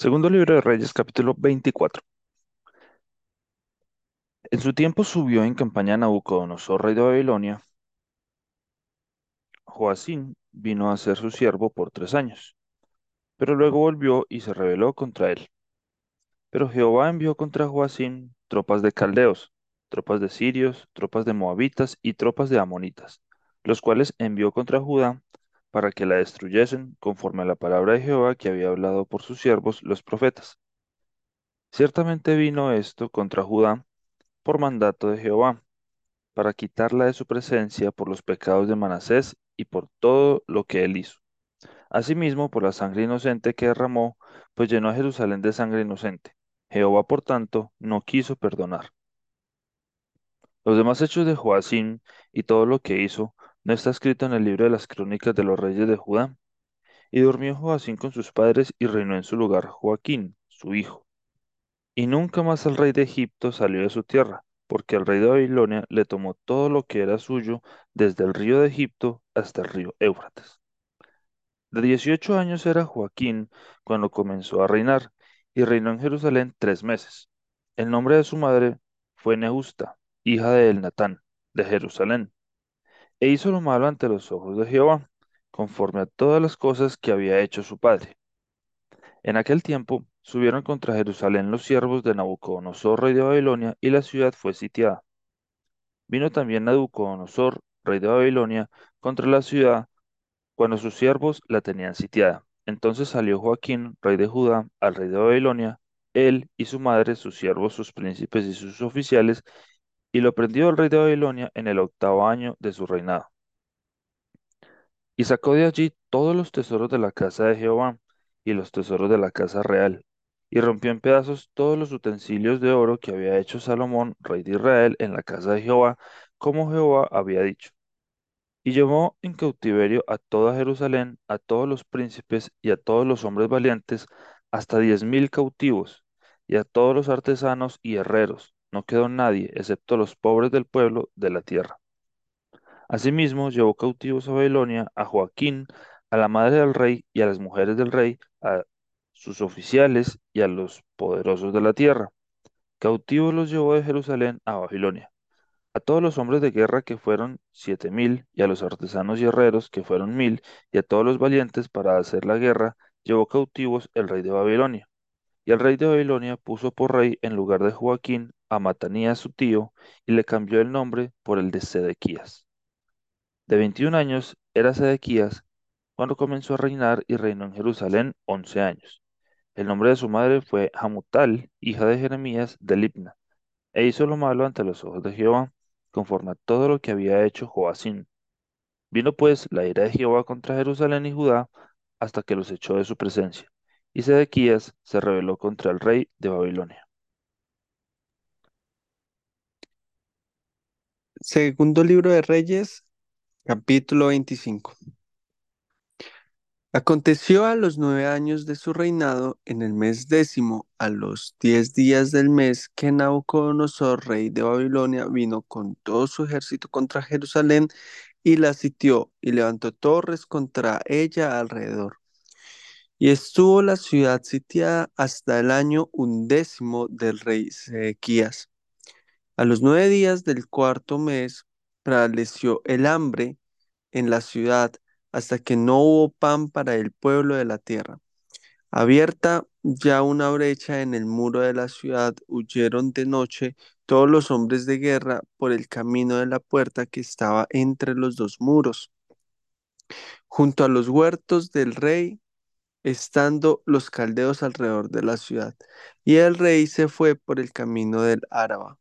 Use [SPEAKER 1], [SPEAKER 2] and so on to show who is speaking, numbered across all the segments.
[SPEAKER 1] Segundo libro de Reyes, capítulo 24. En su tiempo subió en campaña Nabucodonosor, rey de Babilonia. Joacín vino a ser su siervo por tres años, pero luego volvió y se rebeló contra él. Pero Jehová envió contra Joacín tropas de caldeos, tropas de sirios, tropas de moabitas y tropas de amonitas, los cuales envió contra Judá para que la destruyesen conforme a la palabra de Jehová que había hablado por sus siervos los profetas. Ciertamente vino esto contra Judá por mandato de Jehová, para quitarla de su presencia por los pecados de Manasés y por todo lo que él hizo. Asimismo, por la sangre inocente que derramó, pues llenó a Jerusalén de sangre inocente. Jehová, por tanto, no quiso perdonar. Los demás hechos de Joacín y todo lo que hizo no está escrito en el libro de las crónicas de los reyes de Judá. Y durmió Joacín con sus padres y reinó en su lugar Joaquín, su hijo. Y nunca más el rey de Egipto salió de su tierra, porque el rey de Babilonia le tomó todo lo que era suyo, desde el río de Egipto hasta el río Éufrates. De 18 años era Joaquín cuando comenzó a reinar, y reinó en Jerusalén tres meses. El nombre de su madre fue Nehusta, hija de Elnatán, de Jerusalén, e hizo lo malo ante los ojos de Jehová, conforme a todas las cosas que había hecho su padre. En aquel tiempo subieron contra Jerusalén los siervos de Nabucodonosor, rey de Babilonia, y la ciudad fue sitiada. Vino también Nabucodonosor, rey de Babilonia, contra la ciudad cuando sus siervos la tenían sitiada. Entonces salió Joaquín, rey de Judá, al rey de Babilonia, él y su madre, sus siervos, sus príncipes y sus oficiales, y lo prendió el rey de Babilonia en el octavo año de su reinado. Y sacó de allí todos los tesoros de la casa de Jehová y los tesoros de la casa real, y rompió en pedazos todos los utensilios de oro que había hecho Salomón, rey de Israel, en la casa de Jehová, como Jehová había dicho. Y llevó en cautiverio a toda Jerusalén, a todos los príncipes y a todos los hombres valientes, hasta diez mil cautivos, y a todos los artesanos y herreros. No quedó nadie, excepto los pobres del pueblo de la tierra. Asimismo, llevó cautivos a Babilonia a Joaquín, a la madre del rey y a las mujeres del rey, a sus oficiales y a los poderosos de la tierra. Cautivos los llevó de Jerusalén a Babilonia. A todos los hombres de guerra que fueron siete mil, y a los artesanos y herreros que fueron mil, y a todos los valientes para hacer la guerra, llevó cautivos el rey de Babilonia. Y el rey de Babilonia puso por rey en lugar de Joaquín a Matanías su tío, y le cambió el nombre por el de Sedequías. De 21 años era Sedequías cuando comenzó a reinar y reinó en Jerusalén once años. El nombre de su madre fue Hamutal, hija de Jeremías de Libna, e hizo lo malo ante los ojos de Jehová, conforme a todo lo que había hecho Joacín. Vino pues la ira de Jehová contra Jerusalén y Judá hasta que los echó de su presencia, y Sedequías se rebeló contra el rey de Babilonia.
[SPEAKER 2] Segundo libro de Reyes, capítulo 25. Aconteció a los nueve años de su reinado, en el mes décimo, a los diez días del mes, que Nabucodonosor, rey de Babilonia, vino con todo su ejército contra Jerusalén y la sitió y levantó torres contra ella alrededor. Y estuvo la ciudad sitiada hasta el año undécimo del rey Sedequías. A los nueve días del cuarto mes prevaleció el hambre en la ciudad hasta que no hubo pan para el pueblo de la tierra. Abierta ya una brecha en el muro de la ciudad, huyeron de noche todos los hombres de guerra por el camino de la puerta que estaba entre los dos muros, junto a los huertos del rey, estando los caldeos alrededor de la ciudad. Y el rey se fue por el camino del Áraba.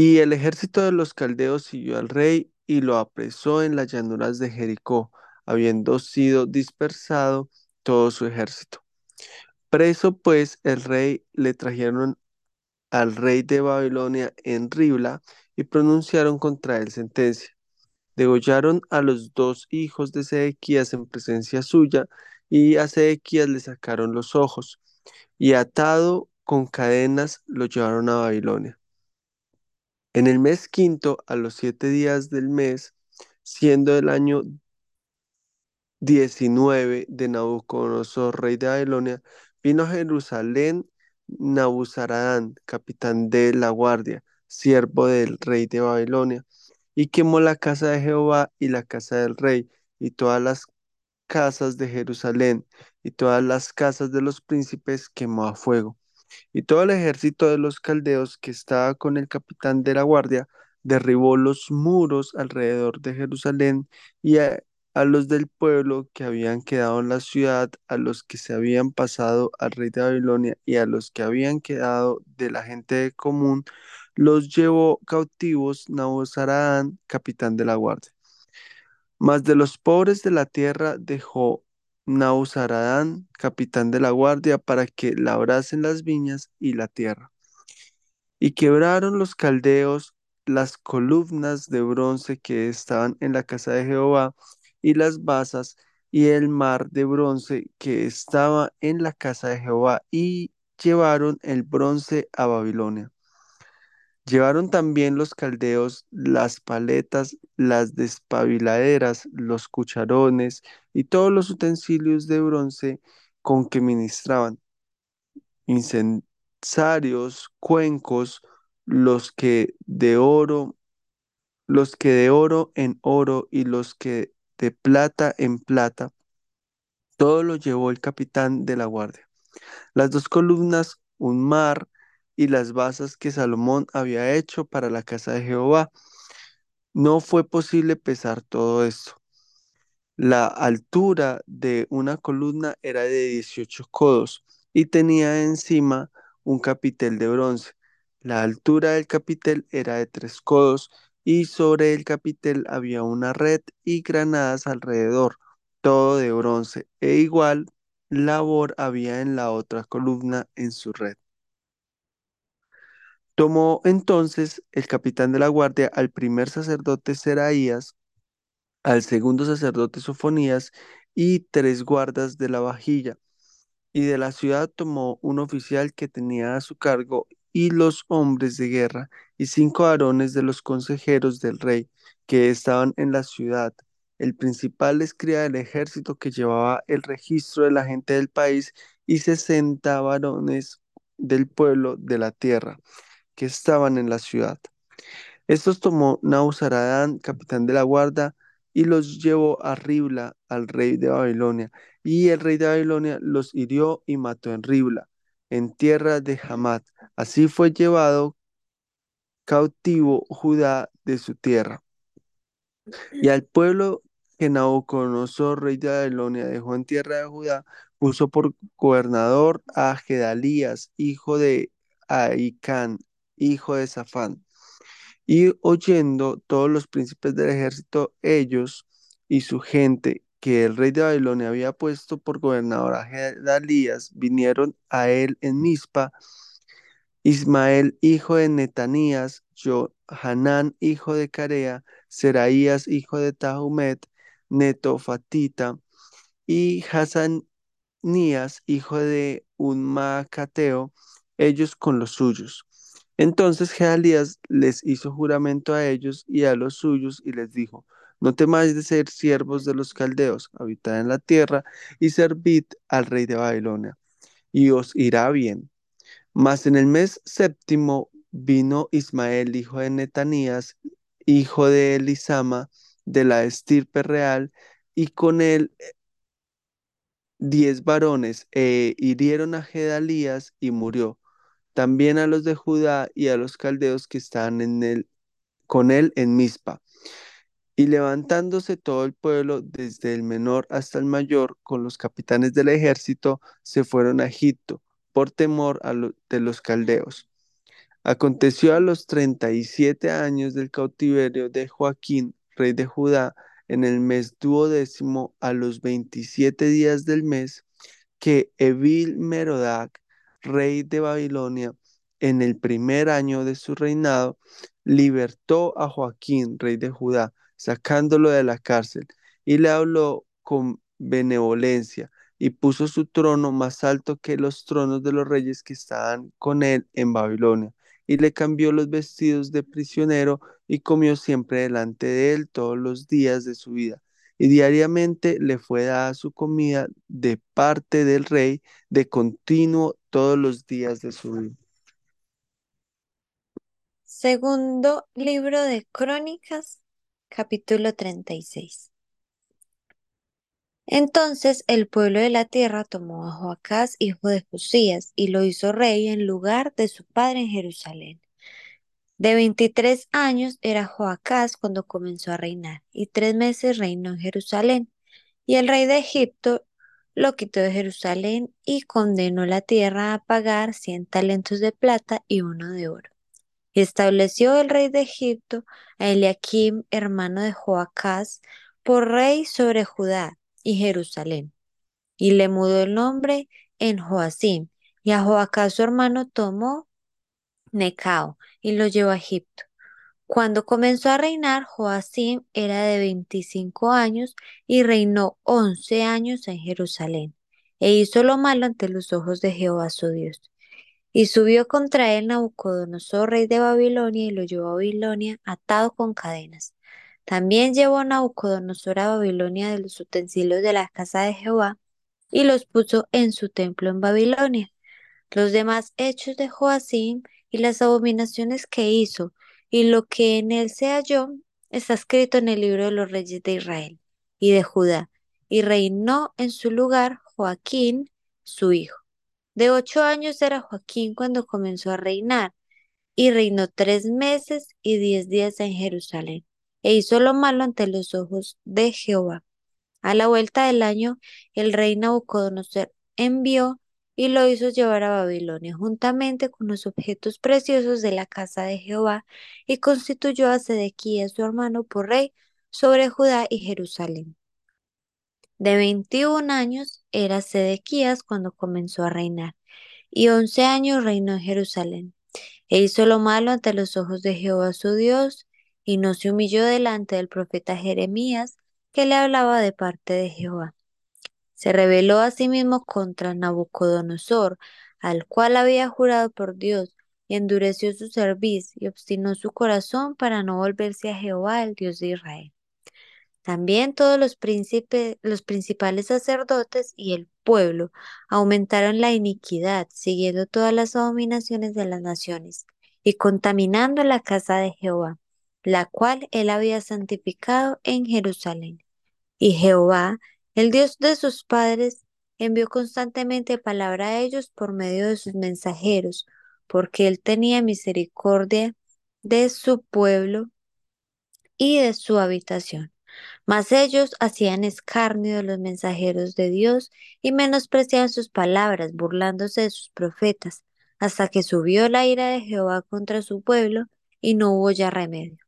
[SPEAKER 2] Y el ejército de los caldeos siguió al rey y lo apresó en las llanuras de Jericó, habiendo sido dispersado todo su ejército. Preso pues el rey le trajeron al rey de Babilonia en Ribla y pronunciaron contra él sentencia. Degollaron a los dos hijos de Sedequías en presencia suya y a Sedequías le sacaron los ojos y atado con cadenas lo llevaron a Babilonia. En el mes quinto, a los siete días del mes, siendo el año 19 de Nabucodonosor, rey de Babilonia, vino a Jerusalén Nabuzaradán, capitán de la guardia, siervo del rey de Babilonia, y quemó la casa de Jehová y la casa del rey, y todas las casas de Jerusalén, y todas las casas de los príncipes quemó a fuego. Y todo el ejército de los caldeos que estaba con el capitán de la guardia derribó los muros alrededor de Jerusalén y a, a los del pueblo que habían quedado en la ciudad, a los que se habían pasado al rey de Babilonia y a los que habían quedado de la gente común, los llevó cautivos Nabuzaradán, capitán de la guardia. Mas de los pobres de la tierra dejó Nabuzaradán, capitán de la guardia, para que labrasen las viñas y la tierra. Y quebraron los caldeos las columnas de bronce que estaban en la casa de Jehová y las basas y el mar de bronce que estaba en la casa de Jehová y llevaron el bronce a Babilonia. Llevaron también los caldeos las paletas, las despabiladeras, los cucharones y todos los utensilios de bronce con que ministraban, incensarios, cuencos, los que de oro, los que de oro en oro y los que de plata en plata. Todo lo llevó el capitán de la guardia. Las dos columnas, un mar y las basas que Salomón había hecho para la casa de Jehová. No fue posible pesar todo esto. La altura de una columna era de 18 codos y tenía encima un capitel de bronce. La altura del capitel era de tres codos y sobre el capitel había una red y granadas alrededor, todo de bronce, e igual labor había en la otra columna en su red. Tomó entonces el capitán de la guardia al primer sacerdote Seraías, al segundo sacerdote Sofonías y tres guardas de la vajilla. Y de la ciudad tomó un oficial que tenía a su cargo y los hombres de guerra y cinco varones de los consejeros del rey que estaban en la ciudad. El principal escriba del ejército que llevaba el registro de la gente del país y sesenta varones del pueblo de la tierra que estaban en la ciudad. Estos tomó Nauzaradán, capitán de la guarda, y los llevó a Ribla, al rey de Babilonia. Y el rey de Babilonia los hirió y mató en Ribla, en tierra de Hamat. Así fue llevado cautivo Judá de su tierra. Y al pueblo que Nabucodonosor, rey de Babilonia, dejó en tierra de Judá, puso por gobernador a Gedalías, hijo de Ahicán, hijo de Safán. Y oyendo todos los príncipes del ejército, ellos y su gente, que el rey de Babilonia había puesto por gobernador a Gedalías, vinieron a él en Mizpa. Ismael, hijo de Netanías, Johanán, hijo de Carea, Seraías, hijo de Tahumet, Netofatita, y Hasanías, hijo de un Macateo, ellos con los suyos. Entonces Gedalías les hizo juramento a ellos y a los suyos y les dijo, no temáis de ser siervos de los caldeos, habitad en la tierra y servid al rey de Babilonia, y os irá bien. Mas en el mes séptimo vino Ismael, hijo de Netanías, hijo de Elisama, de la estirpe real, y con él diez varones, e hirieron a Gedalías y murió también a los de Judá y a los caldeos que estaban en él, con él en Mizpa. Y levantándose todo el pueblo, desde el menor hasta el mayor, con los capitanes del ejército, se fueron a Egipto, por temor a de los caldeos. Aconteció a los treinta y siete años del cautiverio de Joaquín, rey de Judá, en el mes duodécimo, a los veintisiete días del mes, que Evil Merodac, rey de Babilonia, en el primer año de su reinado, libertó a Joaquín, rey de Judá, sacándolo de la cárcel, y le habló con benevolencia, y puso su trono más alto que los tronos de los reyes que estaban con él en Babilonia, y le cambió los vestidos de prisionero, y comió siempre delante de él todos los días de su vida. Y diariamente le fue dada su comida de parte del rey de continuo todos los días de su vida.
[SPEAKER 3] Segundo libro de Crónicas, capítulo 36. Entonces el pueblo de la tierra tomó a Joacás, hijo de Josías, y lo hizo rey en lugar de su padre en Jerusalén. De veintitrés años era Joacás cuando comenzó a reinar, y tres meses reinó en Jerusalén. Y el rey de Egipto lo quitó de Jerusalén y condenó la tierra a pagar cien talentos de plata y uno de oro. Y estableció el rey de Egipto a Eliakim, hermano de Joacás, por rey sobre Judá y Jerusalén. Y le mudó el nombre en Joacim, y a Joacás su hermano tomó Necao y lo llevó a Egipto. Cuando comenzó a reinar, Joacim era de 25 años y reinó 11 años en Jerusalén, e hizo lo malo ante los ojos de Jehová su Dios. Y subió contra él Nabucodonosor, rey de Babilonia, y lo llevó a Babilonia atado con cadenas. También llevó Nabucodonosor a Babilonia de los utensilios de la casa de Jehová, y los puso en su templo en Babilonia. Los demás hechos de Joacim y las abominaciones que hizo, y lo que en él se halló, está escrito en el libro de los reyes de Israel y de Judá, y reinó en su lugar Joaquín, su hijo. De ocho años era Joaquín cuando comenzó a reinar, y reinó tres meses y diez días en Jerusalén, e hizo lo malo ante los ojos de Jehová. A la vuelta del año, el rey Nabucodonosor envió y lo hizo llevar a Babilonia juntamente con los objetos preciosos de la casa de Jehová, y constituyó a Sedequías su hermano por rey sobre Judá y Jerusalén. De veintiún años era Sedequías cuando comenzó a reinar, y once años reinó en Jerusalén. E hizo lo malo ante los ojos de Jehová su Dios, y no se humilló delante del profeta Jeremías, que le hablaba de parte de Jehová. Se rebeló asimismo contra Nabucodonosor, al cual había jurado por Dios, y endureció su cerviz, y obstinó su corazón para no volverse a Jehová, el Dios de Israel. También todos los, príncipes, los principales sacerdotes y el pueblo aumentaron la iniquidad, siguiendo todas las abominaciones de las naciones, y contaminando la casa de Jehová, la cual él había santificado en Jerusalén. Y Jehová, el Dios de sus padres, envió constantemente palabra a ellos por medio de sus mensajeros, porque él tenía misericordia de su pueblo y de su habitación. Mas ellos hacían escarnio de los mensajeros de Dios y menospreciaban sus palabras, burlándose de sus profetas, hasta que subió la ira de Jehová contra su pueblo y no hubo ya remedio.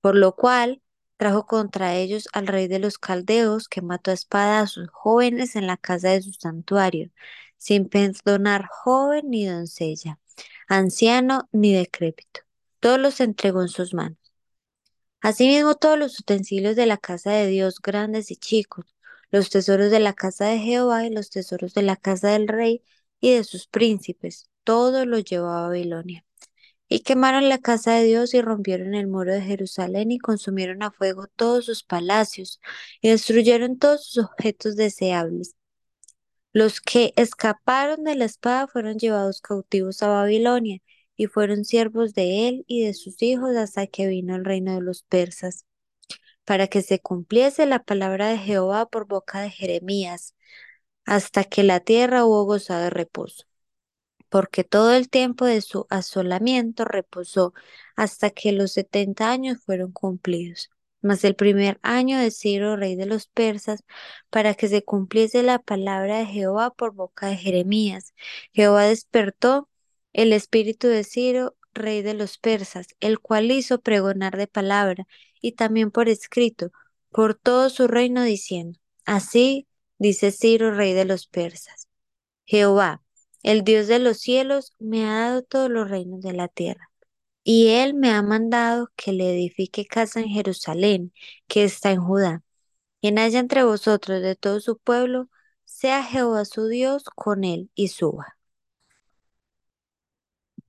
[SPEAKER 3] Por lo cual trajo contra ellos al rey de los caldeos, que mató a espada a sus jóvenes en la casa de su santuario, sin perdonar joven ni doncella, anciano ni decrépito. Todos los entregó en sus manos. Asimismo, todos los utensilios de la casa de Dios, grandes y chicos, los tesoros de la casa de Jehová y los tesoros de la casa del rey y de sus príncipes, todo lo llevó a Babilonia. Y quemaron la casa de Dios y rompieron el muro de Jerusalén y consumieron a fuego todos sus palacios y destruyeron todos sus objetos deseables. Los que escaparon de la espada fueron llevados cautivos a Babilonia y fueron siervos de él y de sus hijos hasta que vino el reino de los persas, para que se cumpliese la palabra de Jehová por boca de Jeremías, hasta que la tierra hubo gozado de reposo. Porque todo el tiempo de su asolamiento reposó hasta que los setenta años fueron cumplidos. Mas el primer año de Ciro, rey de los persas, para que se cumpliese la palabra de Jehová por boca de Jeremías, Jehová despertó el espíritu de Ciro, rey de los persas, el cual hizo pregonar de palabra y también por escrito por todo su reino diciendo, así dice Ciro, rey de los persas, Jehová, el Dios de los cielos, me ha dado todos los reinos de la tierra. Y él me ha mandado que le edifique casa en Jerusalén, que está en Judá. Quien haya entre vosotros de todo su pueblo, sea Jehová su Dios con él y suba.